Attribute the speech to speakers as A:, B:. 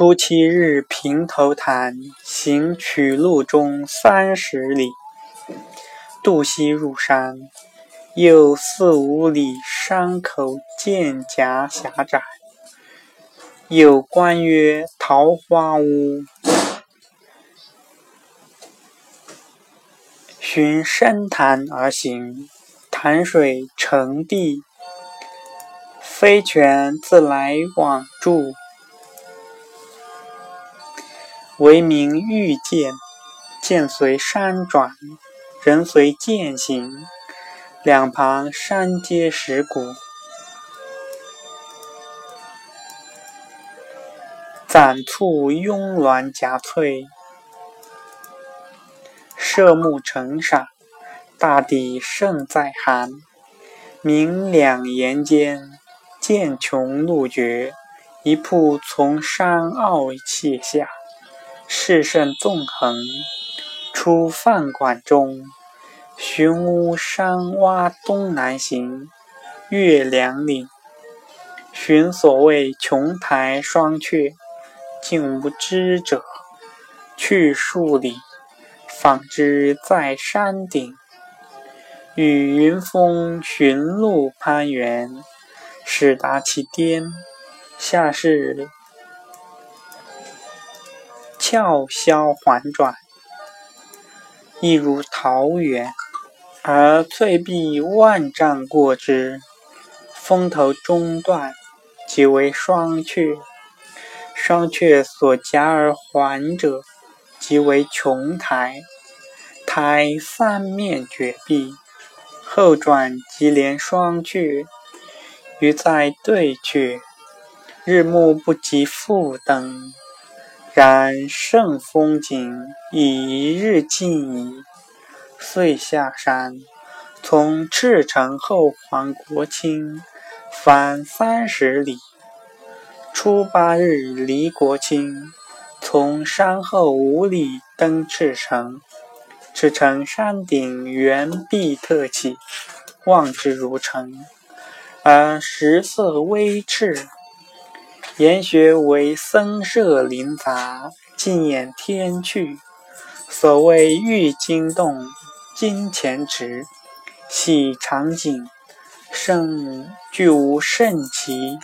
A: 初七日，平头潭，行取路中三十里，渡溪入山，有四五里山口渐夹狭窄，有关曰桃花坞。循深潭而行，潭水成地，飞泉自来往注。为名欲见，剑随山转，人随剑行。两旁山皆石骨，攒簇拥峦夹翠，射目成赏。大抵胜在寒，明两岩间，剑穷路绝，一瀑从山坳泻下。至胜纵横，出饭馆中，寻巫山洼东南行，越两岭，寻所谓琼台双阙，竟无知者。去数里，方知在山顶。与云峰寻路攀援，始达其巅，下是。峭霄环转，亦如桃源，而翠壁万丈过之。峰头中断，即为双阙；双阙所夹而环者，即为琼台。台三面绝壁，后转即连双阙，余在对阙，日暮不及复登。然胜风景已一日尽矣，遂下山，从赤城后还国清，返三十里。初八日离国清，从山后五里登赤城。赤城山顶圆壁特起，望之如城，而石色微赤。言学为僧舍林杂，尽掩天趣。所谓玉金洞、金钱池，系场景，胜具无胜奇